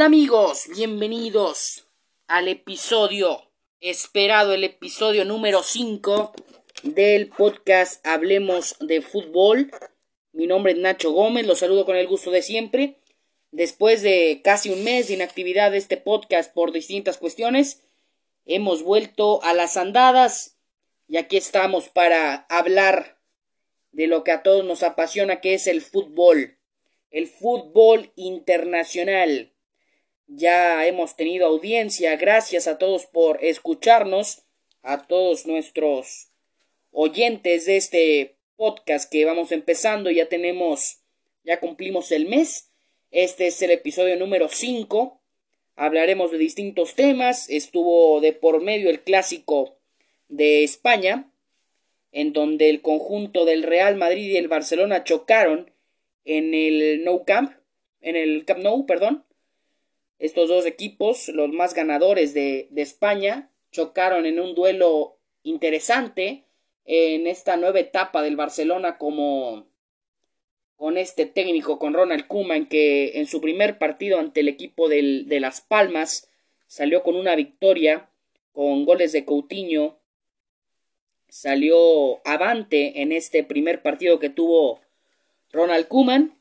Hola amigos, bienvenidos al episodio esperado, el episodio número 5 del podcast Hablemos de Fútbol. Mi nombre es Nacho Gómez, los saludo con el gusto de siempre. Después de casi un mes de inactividad de este podcast por distintas cuestiones, hemos vuelto a las andadas y aquí estamos para hablar de lo que a todos nos apasiona, que es el fútbol, el fútbol internacional. Ya hemos tenido audiencia, gracias a todos por escucharnos, a todos nuestros oyentes de este podcast que vamos empezando, ya tenemos, ya cumplimos el mes, este es el episodio número 5, hablaremos de distintos temas, estuvo de por medio el clásico de España, en donde el conjunto del Real Madrid y el Barcelona chocaron en el No Camp, en el Camp Nou, perdón. Estos dos equipos, los más ganadores de, España, chocaron en un duelo interesante en esta nueva etapa del Barcelona como con este técnico, con Ronald Koeman, que en su primer partido ante el equipo del, de Las Palmas salió con una victoria con goles de Coutinho salió avante en este primer partido que tuvo Ronald Koeman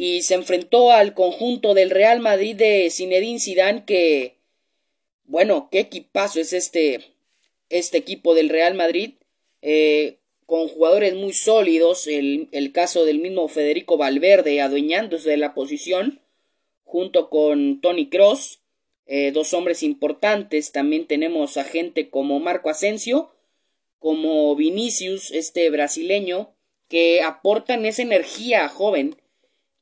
y se enfrentó al conjunto del Real Madrid de Zinedine Zidane que bueno, qué equipazo es este este equipo del Real Madrid eh, con jugadores muy sólidos, el, el caso del mismo Federico Valverde adueñándose de la posición junto con Tony Cross, eh, dos hombres importantes, también tenemos a gente como Marco Asensio, como Vinicius, este brasileño, que aportan esa energía joven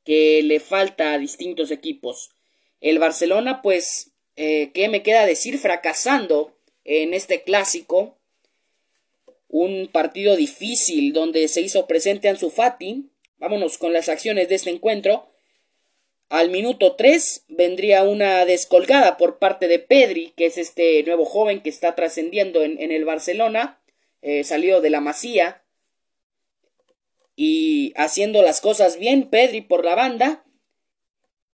que le falta a distintos equipos. El Barcelona, pues, eh, ¿qué me queda decir? Fracasando en este clásico. Un partido difícil donde se hizo presente Ansu Fati. Vámonos con las acciones de este encuentro. Al minuto 3 vendría una descolgada por parte de Pedri, que es este nuevo joven que está trascendiendo en, el Barcelona. Eh, salió de la masía y haciendo las cosas bien, Pedri por la banda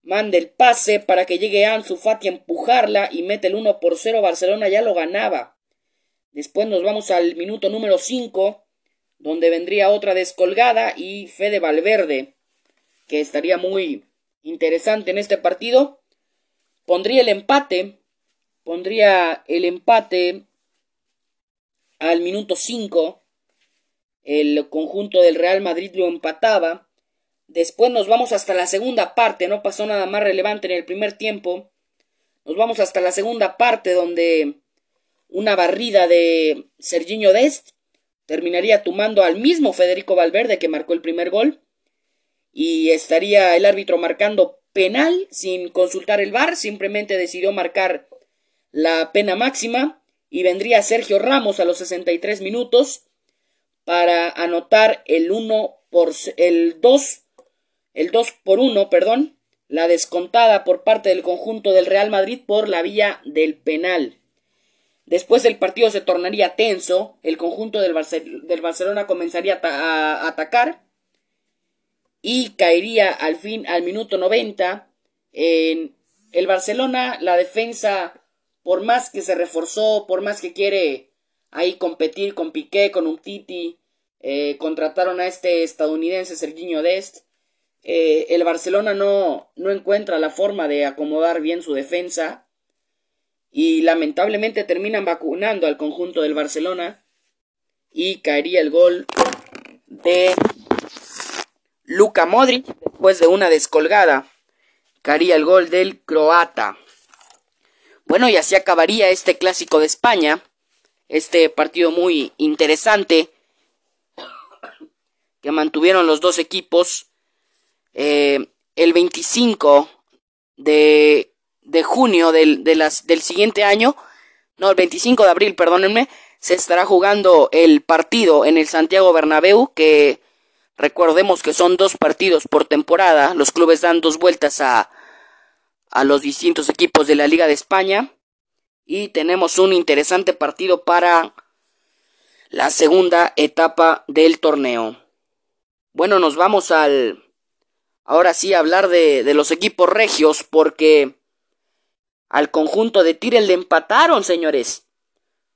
manda el pase para que llegue Ansu Fati a empujarla y mete el 1 por 0, Barcelona ya lo ganaba. Después nos vamos al minuto número 5, donde vendría otra descolgada y Fede Valverde, que estaría muy interesante en este partido, pondría el empate, pondría el empate al minuto 5, el conjunto del Real Madrid lo empataba. Después nos vamos hasta la segunda parte, no pasó nada más relevante en el primer tiempo. Nos vamos hasta la segunda parte donde una barrida de Serginho Dest terminaría tomando al mismo Federico Valverde que marcó el primer gol y estaría el árbitro marcando penal sin consultar el VAR, simplemente decidió marcar la pena máxima y vendría Sergio Ramos a los 63 minutos para anotar el 1 por el 2 el 2 por 1, perdón, la descontada por parte del conjunto del Real Madrid por la vía del penal. Después el partido se tornaría tenso, el conjunto del, del Barcelona comenzaría a, atacar y caería al fin al minuto 90 en el Barcelona, la defensa por más que se reforzó, por más que quiere ahí competir con Piqué, con un Titi, eh, contrataron a este estadounidense Serginho Dest, eh, el Barcelona no, no encuentra la forma de acomodar bien su defensa y lamentablemente terminan vacunando al conjunto del Barcelona y caería el gol de Luka Modric después de una descolgada. Caería el gol del croata. Bueno, y así acabaría este clásico de España, este partido muy interesante que mantuvieron los dos equipos. Eh, el 25 de, de junio del, del siguiente año, no, el 25 de abril, perdónenme, se estará jugando el partido en el Santiago Bernabéu, que recordemos que son dos partidos por temporada, los clubes dan dos vueltas a, a los distintos equipos de la Liga de España. Y tenemos un interesante partido para la segunda etapa del torneo. Bueno, nos vamos al... Ahora sí, a hablar de, los equipos regios porque al conjunto de Tirel le empataron, señores.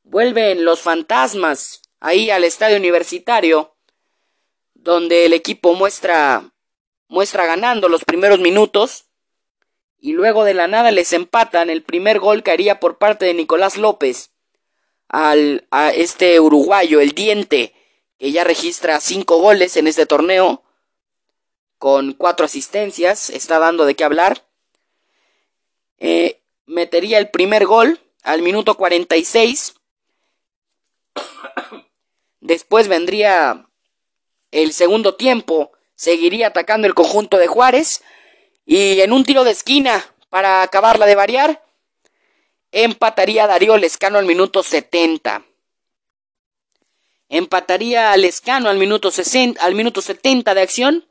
Vuelven los fantasmas ahí al estadio universitario, donde el equipo muestra, muestra ganando los primeros minutos. Y luego de la nada les empatan. El primer gol caería por parte de Nicolás López al, a este uruguayo, el diente, que ya registra cinco goles en este torneo, con cuatro asistencias, está dando de qué hablar. Eh, metería el primer gol al minuto 46. Después vendría el segundo tiempo, seguiría atacando el conjunto de Juárez y en un tiro de esquina para acabarla de variar, empataría Darío Lescano al minuto 70. Empataría a Lescano al minuto, al minuto 70 de acción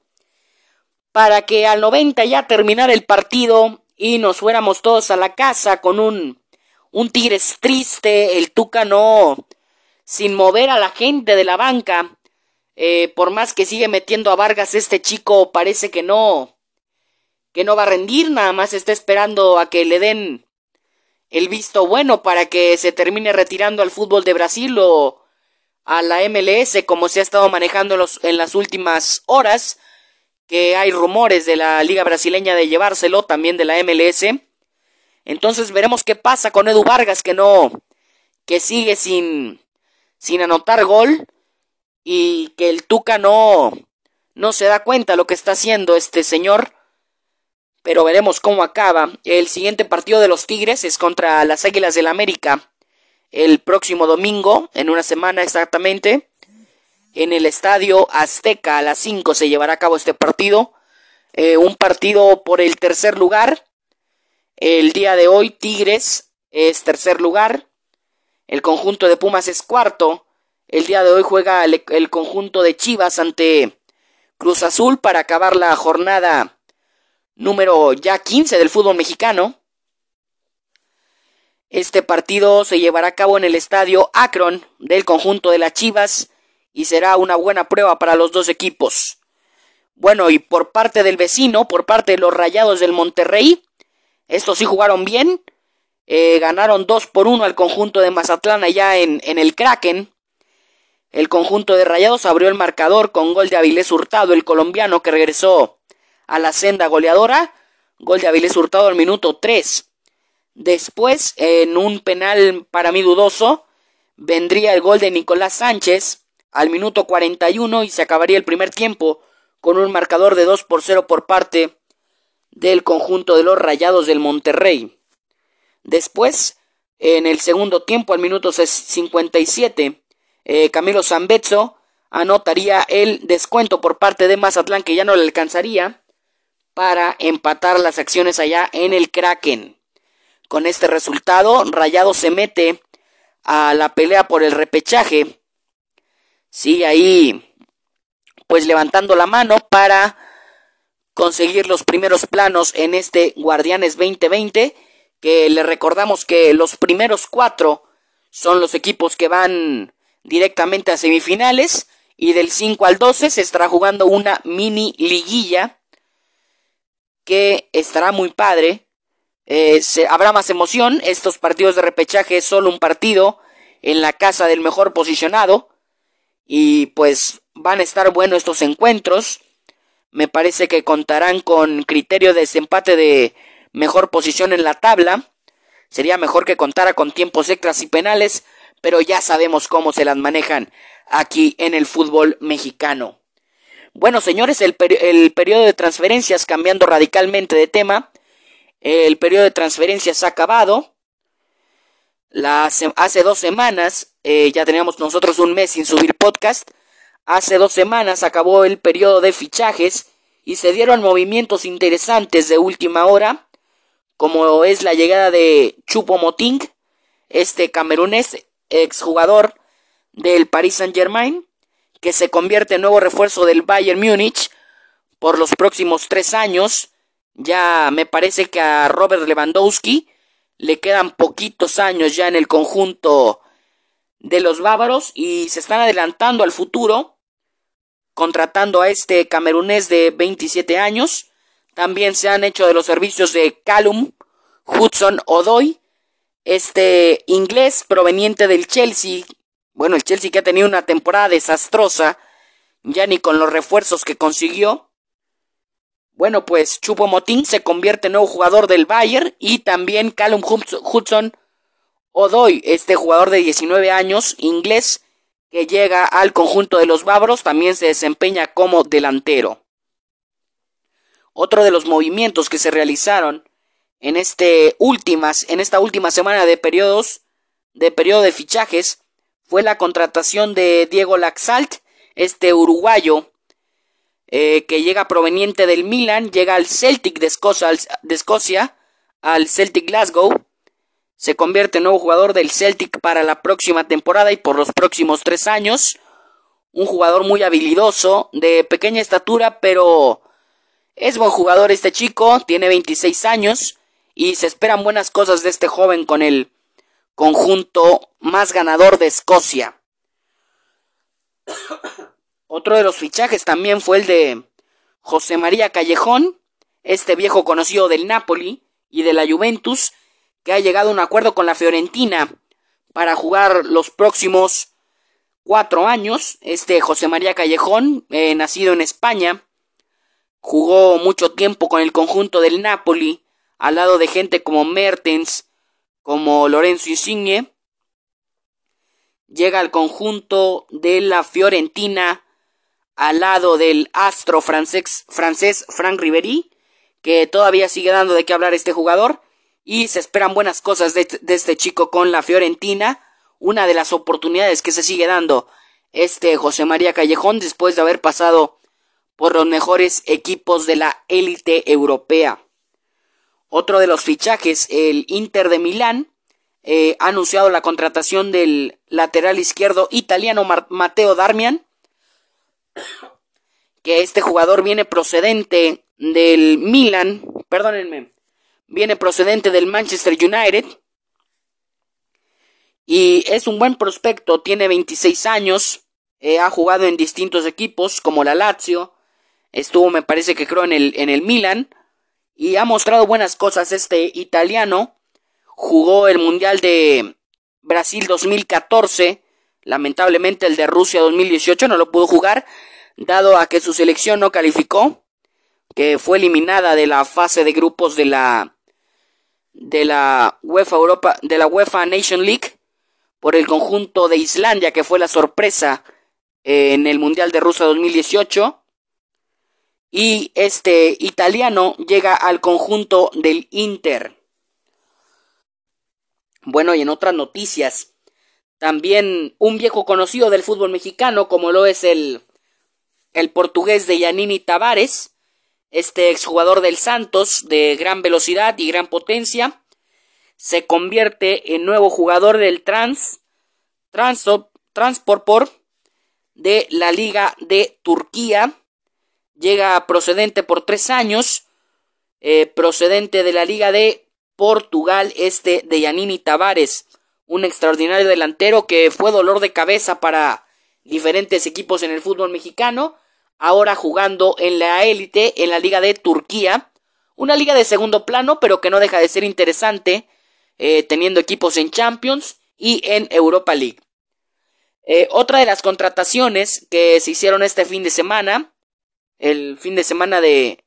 para que al 90 ya terminara el partido y nos fuéramos todos a la casa con un, un Tigres triste, el Tuca no, sin mover a la gente de la banca. Eh, por más que sigue metiendo a Vargas, este chico parece que no, que no va a rendir, nada más está esperando a que le den el visto bueno para que se termine retirando al fútbol de Brasil o a la MLS como se ha estado manejando en, los, en las últimas horas, que hay rumores de la liga brasileña de llevárselo, también de la MLS. Entonces veremos qué pasa con Edu Vargas que no, que sigue sin, sin anotar gol y que el Tuca no, no se da cuenta lo que está haciendo este señor pero veremos cómo acaba. El siguiente partido de los Tigres es contra las Águilas del América el próximo domingo, en una semana exactamente. En el estadio Azteca a las 5 se llevará a cabo este partido. Eh, un partido por el tercer lugar. El día de hoy Tigres es tercer lugar. El conjunto de Pumas es cuarto. El día de hoy juega el, el conjunto de Chivas ante Cruz Azul para acabar la jornada número ya 15 del fútbol mexicano. Este partido se llevará a cabo en el estadio Akron del conjunto de las Chivas y será una buena prueba para los dos equipos. Bueno, y por parte del vecino, por parte de los Rayados del Monterrey, estos sí jugaron bien. Eh, ganaron 2 por 1 al conjunto de Mazatlán allá en, en el Kraken. El conjunto de Rayados abrió el marcador con gol de Avilés Hurtado, el colombiano que regresó a la senda goleadora. Gol de Avilés Hurtado al minuto 3. Después, en un penal para mí dudoso, vendría el gol de Nicolás Sánchez al minuto 41 y se acabaría el primer tiempo con un marcador de 2 por 0 por parte del conjunto de los Rayados del Monterrey. Después, en el segundo tiempo, al minuto 57, eh, Camilo Zambezzo anotaría el descuento por parte de Mazatlán que ya no le alcanzaría para empatar las acciones allá en el Kraken. Con este resultado, Rayado se mete a la pelea por el repechaje. Sigue ahí, pues levantando la mano para conseguir los primeros planos en este Guardianes 2020. Que le recordamos que los primeros cuatro son los equipos que van directamente a semifinales. Y del 5 al 12 se estará jugando una mini liguilla que estará muy padre. Eh, habrá más emoción. Estos partidos de repechaje es solo un partido en la casa del mejor posicionado. Y pues van a estar buenos estos encuentros. Me parece que contarán con criterio de desempate de mejor posición en la tabla. Sería mejor que contara con tiempos extras y penales, pero ya sabemos cómo se las manejan aquí en el fútbol mexicano. Bueno, señores, el, periodo de transferencias, cambiando radicalmente de tema, el periodo de transferencias ha acabado. hace dos semanas, eh, ya teníamos nosotros un mes sin subir podcast. Hace dos semanas acabó el periodo de fichajes y se dieron movimientos interesantes de última hora, como es la llegada de Chupo Moting, este camerunés exjugador del Paris Saint Germain, que se convierte en nuevo refuerzo del Bayern Múnich por los próximos tres años. Ya me parece que a Robert Lewandowski le quedan poquitos años ya en el conjunto de los bávaros y se están adelantando al futuro contratando a este camerunés de 27 años. También se han hecho de los servicios de Calum, Hudson Odoy, este inglés proveniente del Chelsea. Bueno, el Chelsea que ha tenido una temporada desastrosa, ya ni con los refuerzos que consiguió. Bueno, pues Chupo Motín se convierte en nuevo jugador del Bayern y también Callum Hudson Odoy, este jugador de 19 años, inglés, que llega al conjunto de los Bávaros, también se desempeña como delantero. Otro de los movimientos que se realizaron en, este últimas, en esta última semana de periodos de periodo de fichajes fue la contratación de Diego Laxalt, este uruguayo eh, que llega proveniente del Milan, llega al Celtic de Escocia, de Escocia, al Celtic Glasgow, se convierte en nuevo jugador del Celtic para la próxima temporada y por los próximos tres años. Un jugador muy habilidoso, de pequeña estatura, pero es buen jugador este chico, tiene 26 años y se esperan buenas cosas de este joven con el conjunto más ganador de Escocia. Otro de los fichajes también fue el de José María Callejón, este viejo conocido del Napoli y de la Juventus, que ha llegado a un acuerdo con la Fiorentina para jugar los próximos cuatro años. Este José María Callejón, eh, nacido en España, jugó mucho tiempo con el conjunto del Napoli, al lado de gente como Mertens, como Lorenzo Insigne. Llega al conjunto de la Fiorentina al lado del astro francés, francés Frank Ribery, que todavía sigue dando de qué hablar este jugador, y se esperan buenas cosas de, este chico con la Fiorentina, una de las oportunidades que se sigue dando este José María Callejón después de haber pasado por los mejores equipos de la élite europea. Otro de los fichajes, el Inter de Milán, eh, ha anunciado la contratación del lateral izquierdo italiano Matteo Darmian, que este jugador viene procedente del Milan, perdónenme, viene procedente del Manchester United y es un buen prospecto, tiene 26 años, eh, ha jugado en distintos equipos como la Lazio, estuvo me parece que creo en el, en el Milan y ha mostrado buenas cosas este italiano, jugó el Mundial de Brasil 2014, lamentablemente el de Rusia 2018 no lo pudo jugar, dado a que su selección no calificó, que fue eliminada de la fase de grupos de la de la UEFA Europa de la UEFA Nation League por el conjunto de Islandia que fue la sorpresa en el Mundial de Rusia 2018 y este italiano llega al conjunto del Inter. Bueno, y en otras noticias, también un viejo conocido del fútbol mexicano como lo es el el portugués de Yanini Tavares, este exjugador del Santos de gran velocidad y gran potencia, se convierte en nuevo jugador del Trans, de la Liga de Turquía. Llega procedente por tres años, eh, procedente de la Liga de Portugal, este de Yanini Tavares, un extraordinario delantero que fue dolor de cabeza para diferentes equipos en el fútbol mexicano, ahora jugando en la élite, en la liga de Turquía, una liga de segundo plano, pero que no deja de ser interesante, eh, teniendo equipos en Champions y en Europa League. Eh, otra de las contrataciones que se hicieron este fin de semana, el fin de semana de,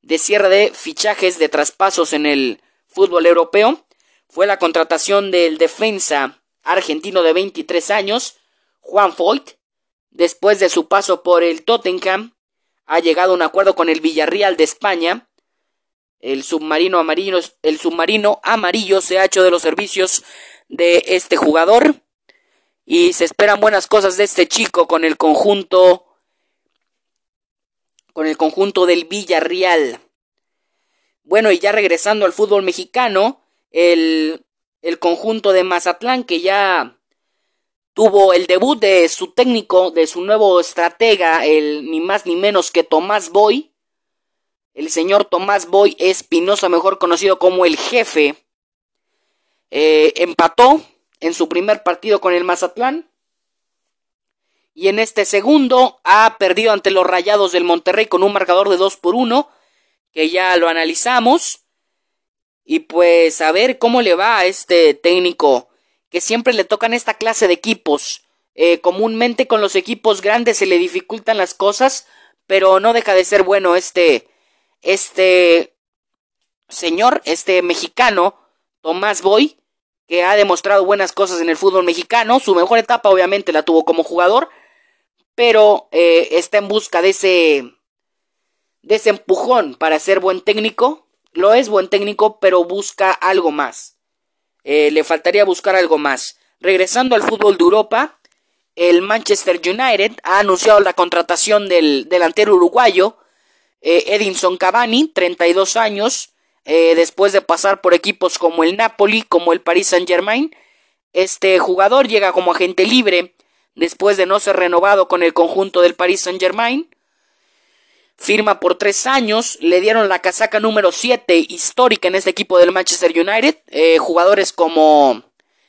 de cierre de fichajes de traspasos en el fútbol europeo, fue la contratación del defensa argentino de 23 años, Juan Foyt, después de su paso por el Tottenham, ha llegado a un acuerdo con el Villarreal de España. El submarino amarillo, el submarino amarillo se ha hecho de los servicios de este jugador. Y se esperan buenas cosas de este chico con el conjunto con el conjunto del Villarreal. Bueno, y ya regresando al fútbol mexicano, el, el conjunto de Mazatlán que ya tuvo el debut de su técnico, de su nuevo estratega, el ni más ni menos que Tomás Boy. El señor Tomás Boy Espinosa, mejor conocido como el jefe, eh, empató en su primer partido con el Mazatlán. Y en este segundo ha perdido ante los Rayados del Monterrey con un marcador de 2 por 1, que ya lo analizamos. Y pues a ver cómo le va a este técnico que siempre le tocan esta clase de equipos. Eh, comúnmente con los equipos grandes se le dificultan las cosas, pero no deja de ser bueno este, este señor, este mexicano, Tomás Boy, que ha demostrado buenas cosas en el fútbol mexicano. Su mejor etapa obviamente la tuvo como jugador, pero eh, está en busca de ese, empujón para ser buen técnico. Lo es buen técnico, pero busca algo más. Eh, le faltaría buscar algo más. Regresando al fútbol de Europa, el Manchester United ha anunciado la contratación del delantero uruguayo eh, Edinson Cavani, 32 años, después de pasar por equipos como el Napoli, como el Paris Saint Germain. Este jugador llega como agente libre después de no ser renovado con el conjunto del Paris Saint Germain. Firma por tres años, le dieron la casaca número 7 histórica en este equipo del Manchester United. Eh, jugadores como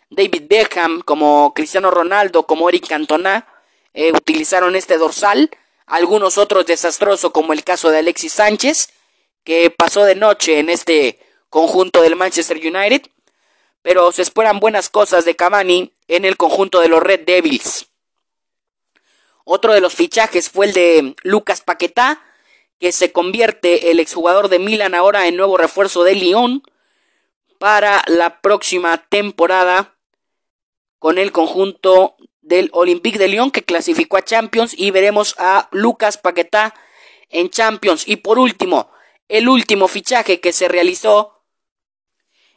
David Beckham, como Cristiano Ronaldo, como Eric Cantona, eh, utilizaron este dorsal. Algunos otros desastrosos, como el caso de Alexis Sánchez, que pasó de noche en este conjunto del Manchester United. Pero se esperan buenas cosas de Cavani en el conjunto de los Red Devils. Otro de los fichajes fue el de Lucas Paquetá, que se convierte el exjugador de Milan ahora en nuevo refuerzo de Lyon para la próxima temporada con el conjunto del Olympique de Lyon que clasificó a Champions y veremos a Lucas Paquetá en Champions. Y por último, el último fichaje que se realizó,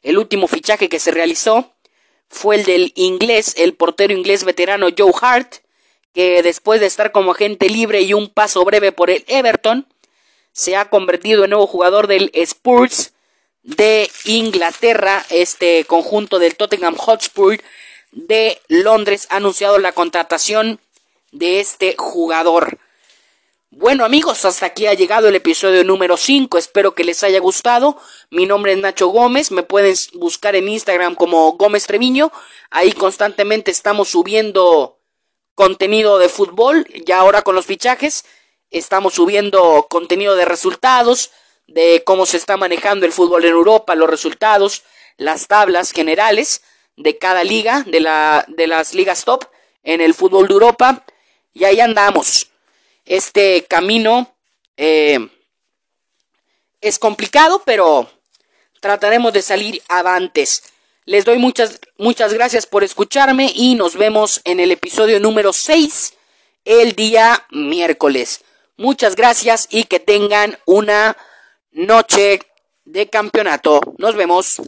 el último fichaje que se realizó fue el del inglés, el portero inglés veterano Joe Hart, que después de estar como agente libre y un paso breve por el Everton, se ha convertido en nuevo jugador del Spurs de Inglaterra, este conjunto del Tottenham Hotspur de Londres ha anunciado la contratación de este jugador. Bueno amigos, hasta aquí ha llegado el episodio número 5, espero que les haya gustado. Mi nombre es Nacho Gómez, me pueden buscar en Instagram como Gómez Treviño, ahí constantemente estamos subiendo contenido de fútbol, ya ahora con los fichajes, estamos subiendo contenido de resultados, de cómo se está manejando el fútbol en Europa, los resultados, las tablas generales de cada liga, de, la, de las ligas top en el fútbol de Europa. Y ahí andamos. Este camino eh, es complicado, pero trataremos de salir avantes. Les doy muchas, muchas gracias por escucharme y nos vemos en el episodio número 6 el día miércoles. Muchas gracias y que tengan una noche de campeonato. Nos vemos.